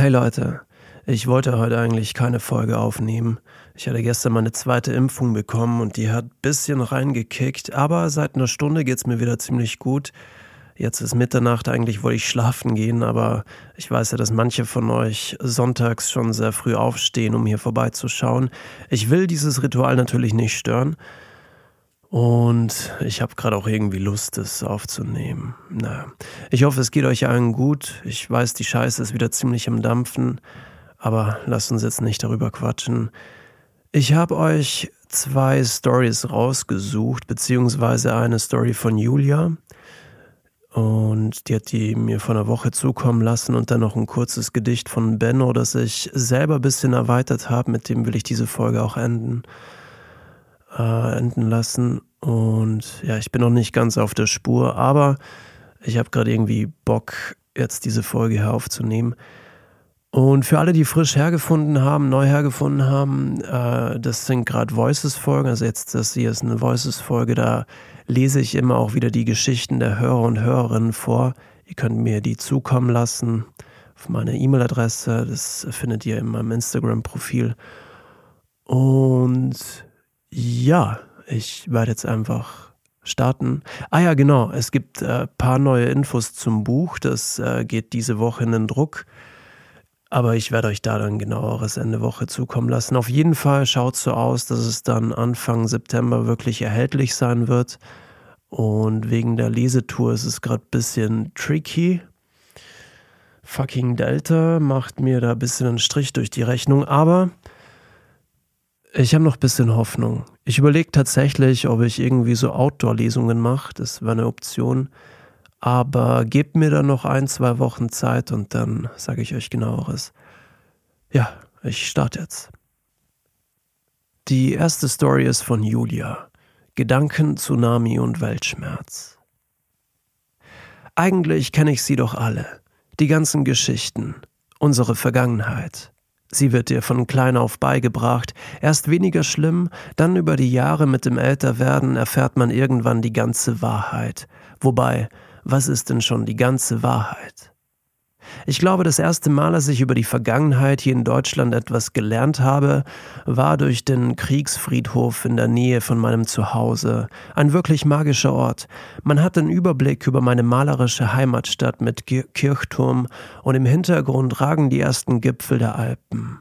Hey Leute, ich wollte heute eigentlich keine Folge aufnehmen. Ich hatte gestern meine zweite Impfung bekommen und die hat ein bisschen reingekickt, aber seit einer Stunde geht es mir wieder ziemlich gut. Jetzt ist Mitternacht, eigentlich wollte ich schlafen gehen, aber ich weiß ja, dass manche von euch sonntags schon sehr früh aufstehen, um hier vorbeizuschauen. Ich will dieses Ritual natürlich nicht stören. Und ich habe gerade auch irgendwie Lust, es aufzunehmen. Naja, ich hoffe, es geht euch allen gut. Ich weiß, die Scheiße ist wieder ziemlich am Dampfen, aber lasst uns jetzt nicht darüber quatschen. Ich habe euch zwei Stories rausgesucht, beziehungsweise eine Story von Julia. Und die hat die mir vor einer Woche zukommen lassen und dann noch ein kurzes Gedicht von Benno, das ich selber ein bisschen erweitert habe. Mit dem will ich diese Folge auch enden äh, enden lassen. Und ja, ich bin noch nicht ganz auf der Spur, aber ich habe gerade irgendwie Bock, jetzt diese Folge hier aufzunehmen. Und für alle, die frisch hergefunden haben, neu hergefunden haben, äh, das sind gerade Voices-Folgen. Also jetzt, das hier ist eine Voices-Folge, da lese ich immer auch wieder die Geschichten der Hörer und Hörerinnen vor. Ihr könnt mir die zukommen lassen auf meine E-Mail-Adresse. Das findet ihr in meinem Instagram-Profil. Und ja, ich werde jetzt einfach starten. Ah ja, genau, es gibt ein äh, paar neue Infos zum Buch. Das äh, geht diese Woche in den Druck. Aber ich werde euch da dann genaueres Ende Woche zukommen lassen. Auf jeden Fall schaut so aus, dass es dann Anfang September wirklich erhältlich sein wird. Und wegen der Lesetour ist es gerade ein bisschen tricky. Fucking Delta macht mir da ein bisschen einen Strich durch die Rechnung. Aber ich habe noch ein bisschen Hoffnung. Ich überlege tatsächlich, ob ich irgendwie so Outdoor-Lesungen mache. Das wäre eine Option. Aber gebt mir dann noch ein, zwei Wochen Zeit und dann sage ich euch genaueres. Ja, ich starte jetzt. Die erste Story ist von Julia. Gedanken, Tsunami und Weltschmerz. Eigentlich kenne ich sie doch alle. Die ganzen Geschichten, unsere Vergangenheit. Sie wird dir von klein auf beigebracht, erst weniger schlimm, dann über die Jahre mit dem Älterwerden erfährt man irgendwann die ganze Wahrheit. Wobei, was ist denn schon die ganze Wahrheit? Ich glaube, das erste Mal, als ich über die Vergangenheit hier in Deutschland etwas gelernt habe, war durch den Kriegsfriedhof in der Nähe von meinem Zuhause. Ein wirklich magischer Ort. Man hat den Überblick über meine malerische Heimatstadt mit Kirchturm und im Hintergrund ragen die ersten Gipfel der Alpen.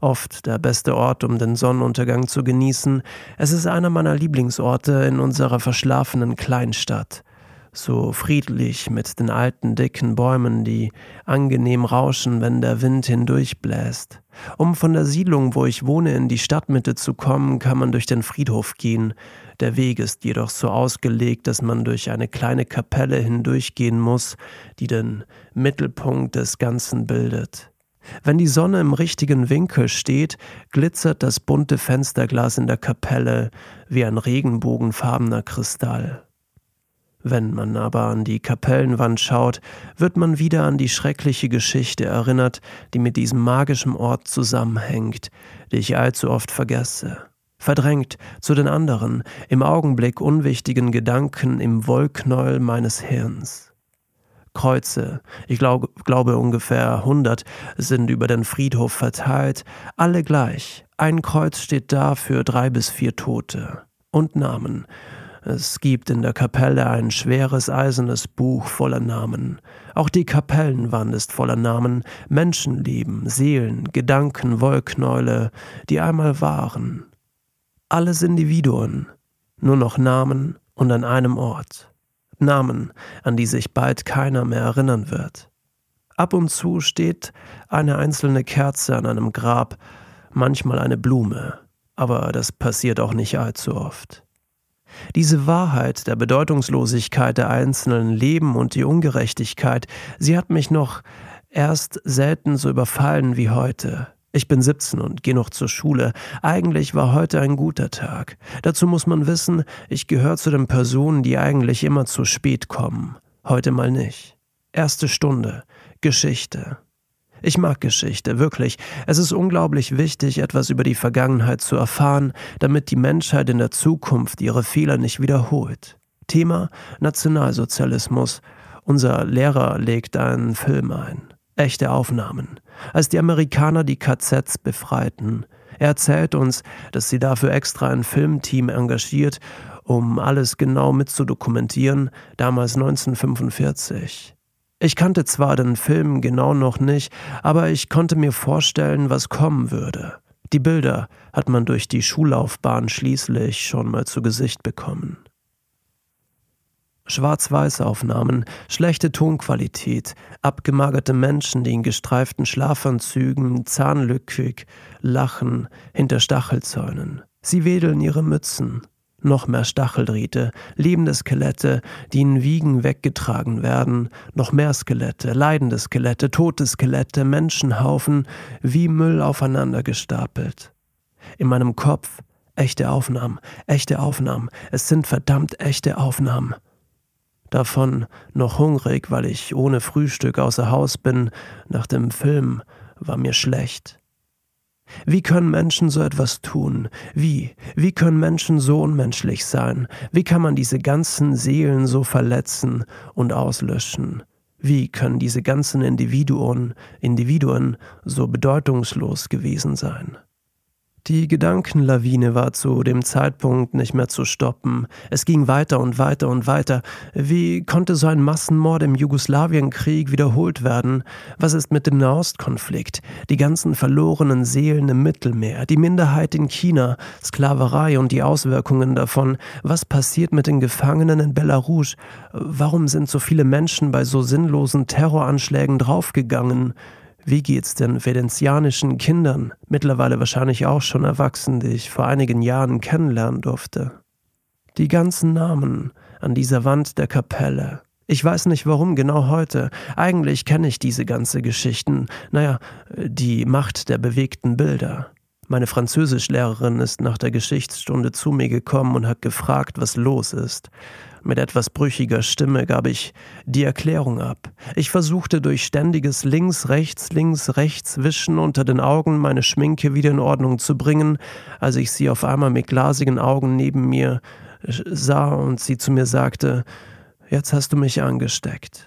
Oft der beste Ort, um den Sonnenuntergang zu genießen. Es ist einer meiner Lieblingsorte in unserer verschlafenen Kleinstadt so friedlich mit den alten dicken Bäumen, die angenehm rauschen, wenn der Wind hindurchbläst. Um von der Siedlung, wo ich wohne, in die Stadtmitte zu kommen, kann man durch den Friedhof gehen. Der Weg ist jedoch so ausgelegt, dass man durch eine kleine Kapelle hindurchgehen muss, die den Mittelpunkt des Ganzen bildet. Wenn die Sonne im richtigen Winkel steht, glitzert das bunte Fensterglas in der Kapelle wie ein regenbogenfarbener Kristall. Wenn man aber an die Kapellenwand schaut, wird man wieder an die schreckliche Geschichte erinnert, die mit diesem magischen Ort zusammenhängt, die ich allzu oft vergesse. Verdrängt zu den anderen, im Augenblick unwichtigen Gedanken im Wollknäuel meines Hirns. Kreuze, ich glaub, glaube ungefähr hundert, sind über den Friedhof verteilt, alle gleich. Ein Kreuz steht da für drei bis vier Tote. Und Namen, es gibt in der Kapelle ein schweres eisernes Buch voller Namen. Auch die Kapellenwand ist voller Namen, Menschenleben, Seelen, Gedanken, Wollknäule, die einmal waren. Alles Individuen, nur noch Namen und an einem Ort. Namen, an die sich bald keiner mehr erinnern wird. Ab und zu steht eine einzelne Kerze an einem Grab, manchmal eine Blume, aber das passiert auch nicht allzu oft. Diese Wahrheit der Bedeutungslosigkeit der einzelnen Leben und die Ungerechtigkeit, sie hat mich noch erst selten so überfallen wie heute. Ich bin 17 und gehe noch zur Schule. Eigentlich war heute ein guter Tag. Dazu muss man wissen, ich gehöre zu den Personen, die eigentlich immer zu spät kommen. Heute mal nicht. Erste Stunde. Geschichte. Ich mag Geschichte, wirklich. Es ist unglaublich wichtig, etwas über die Vergangenheit zu erfahren, damit die Menschheit in der Zukunft ihre Fehler nicht wiederholt. Thema Nationalsozialismus. Unser Lehrer legt einen Film ein. Echte Aufnahmen. als die Amerikaner die KZs befreiten. Er erzählt uns, dass sie dafür extra ein Filmteam engagiert, um alles genau mitzudokumentieren, damals 1945. Ich kannte zwar den Film genau noch nicht, aber ich konnte mir vorstellen, was kommen würde. Die Bilder hat man durch die Schullaufbahn schließlich schon mal zu Gesicht bekommen. Schwarz-Weiß-Aufnahmen, schlechte Tonqualität, abgemagerte Menschen, die in gestreiften Schlafanzügen, zahnlückig, lachen hinter Stachelzäunen. Sie wedeln ihre Mützen. Noch mehr Stacheldrähte, lebende Skelette, die in Wiegen weggetragen werden, noch mehr Skelette, leidende Skelette, tote Skelette, Menschenhaufen, wie Müll aufeinander gestapelt. In meinem Kopf echte Aufnahmen, echte Aufnahmen, es sind verdammt echte Aufnahmen. Davon noch hungrig, weil ich ohne Frühstück außer Haus bin, nach dem Film war mir schlecht. Wie können Menschen so etwas tun? Wie? Wie können Menschen so unmenschlich sein? Wie kann man diese ganzen Seelen so verletzen und auslöschen? Wie können diese ganzen Individuen, Individuen so bedeutungslos gewesen sein? Die Gedankenlawine war zu dem Zeitpunkt nicht mehr zu stoppen. Es ging weiter und weiter und weiter. Wie konnte so ein Massenmord im Jugoslawienkrieg wiederholt werden? Was ist mit dem Nahostkonflikt? Die ganzen verlorenen Seelen im Mittelmeer, die Minderheit in China, Sklaverei und die Auswirkungen davon. Was passiert mit den Gefangenen in Belarus? Warum sind so viele Menschen bei so sinnlosen Terroranschlägen draufgegangen? Wie geht's den venezianischen Kindern, mittlerweile wahrscheinlich auch schon erwachsen, die ich vor einigen Jahren kennenlernen durfte? Die ganzen Namen an dieser Wand der Kapelle. Ich weiß nicht warum genau heute. Eigentlich kenne ich diese ganze Geschichten. Naja, die Macht der bewegten Bilder. Meine Französischlehrerin ist nach der Geschichtsstunde zu mir gekommen und hat gefragt, was los ist. Mit etwas brüchiger Stimme gab ich die Erklärung ab. Ich versuchte durch ständiges Links, rechts, links, rechts wischen unter den Augen meine Schminke wieder in Ordnung zu bringen, als ich sie auf einmal mit glasigen Augen neben mir sah und sie zu mir sagte, Jetzt hast du mich angesteckt.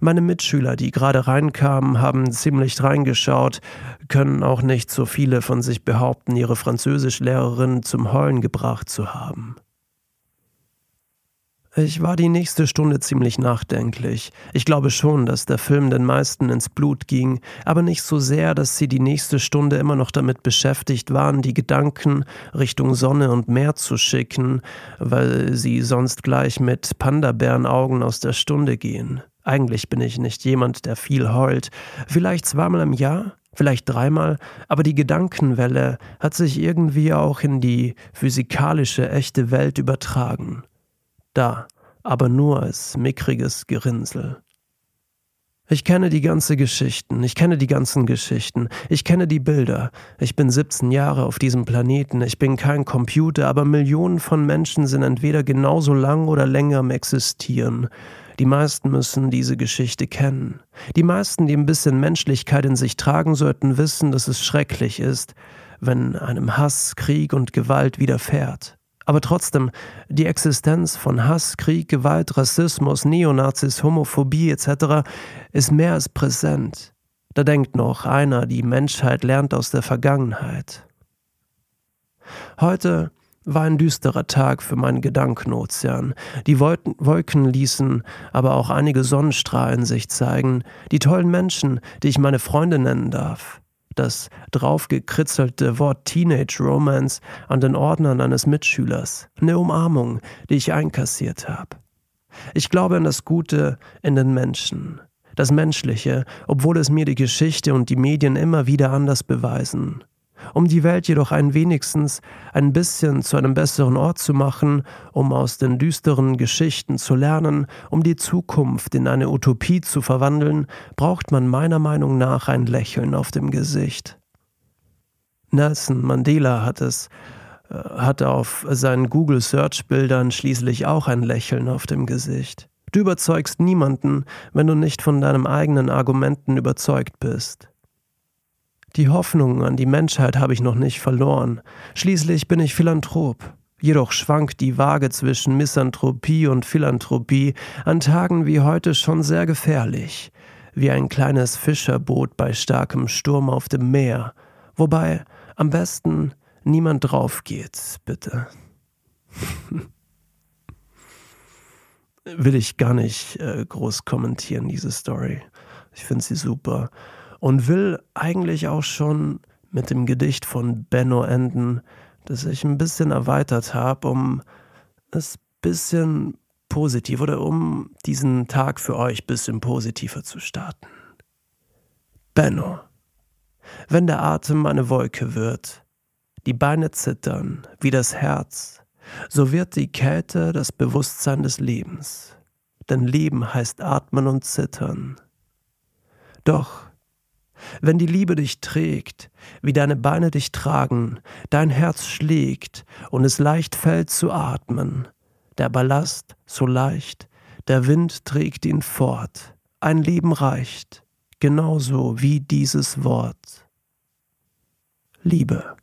Meine Mitschüler, die gerade reinkamen, haben ziemlich reingeschaut, können auch nicht so viele von sich behaupten, ihre Französischlehrerin zum Heulen gebracht zu haben. Ich war die nächste Stunde ziemlich nachdenklich. Ich glaube schon, dass der Film den meisten ins Blut ging, aber nicht so sehr, dass sie die nächste Stunde immer noch damit beschäftigt waren, die Gedanken Richtung Sonne und Meer zu schicken, weil sie sonst gleich mit Panda-Bärenaugen aus der Stunde gehen. Eigentlich bin ich nicht jemand, der viel heult. Vielleicht zweimal im Jahr, vielleicht dreimal, aber die Gedankenwelle hat sich irgendwie auch in die physikalische echte Welt übertragen da, aber nur als mickriges Gerinnsel. Ich kenne die ganze Geschichten, ich kenne die ganzen Geschichten, ich kenne die Bilder. Ich bin 17 Jahre auf diesem Planeten, ich bin kein Computer, aber Millionen von Menschen sind entweder genauso lang oder länger am Existieren. Die meisten müssen diese Geschichte kennen. Die meisten, die ein bisschen Menschlichkeit in sich tragen, sollten wissen, dass es schrecklich ist, wenn einem Hass, Krieg und Gewalt widerfährt. Aber trotzdem, die Existenz von Hass, Krieg, Gewalt, Rassismus, Neonazis, Homophobie etc. ist mehr als präsent. Da denkt noch einer, die Menschheit lernt aus der Vergangenheit. Heute war ein düsterer Tag für meinen Gedankenozean. Die Wolken ließen aber auch einige Sonnenstrahlen sich zeigen, die tollen Menschen, die ich meine Freunde nennen darf. Das draufgekritzelte Wort Teenage Romance an den Ordnern eines Mitschülers, eine Umarmung, die ich einkassiert habe. Ich glaube an das Gute in den Menschen, das Menschliche, obwohl es mir die Geschichte und die Medien immer wieder anders beweisen um die Welt jedoch ein wenigstens ein bisschen zu einem besseren Ort zu machen, um aus den düsteren Geschichten zu lernen, um die Zukunft in eine Utopie zu verwandeln, braucht man meiner Meinung nach ein Lächeln auf dem Gesicht. Nelson Mandela hat es äh, hatte auf seinen Google Search Bildern schließlich auch ein Lächeln auf dem Gesicht. Du überzeugst niemanden, wenn du nicht von deinen eigenen Argumenten überzeugt bist. Die Hoffnung an die Menschheit habe ich noch nicht verloren. Schließlich bin ich Philanthrop. Jedoch schwankt die Waage zwischen Misanthropie und Philanthropie an Tagen wie heute schon sehr gefährlich. wie ein kleines Fischerboot bei starkem Sturm auf dem Meer, wobei am besten niemand drauf geht, bitte. Will ich gar nicht äh, groß kommentieren, diese Story. Ich finde sie super. Und will eigentlich auch schon mit dem Gedicht von Benno enden, das ich ein bisschen erweitert habe, um es ein bisschen positiv oder um diesen Tag für euch ein bisschen positiver zu starten. Benno. Wenn der Atem eine Wolke wird, die Beine zittern wie das Herz, so wird die Kälte das Bewusstsein des Lebens. Denn Leben heißt atmen und zittern. Doch wenn die Liebe dich trägt, wie deine Beine dich tragen, dein Herz schlägt und es leicht fällt zu atmen, der Ballast so leicht, der Wind trägt ihn fort, ein Leben reicht, genauso wie dieses Wort. Liebe.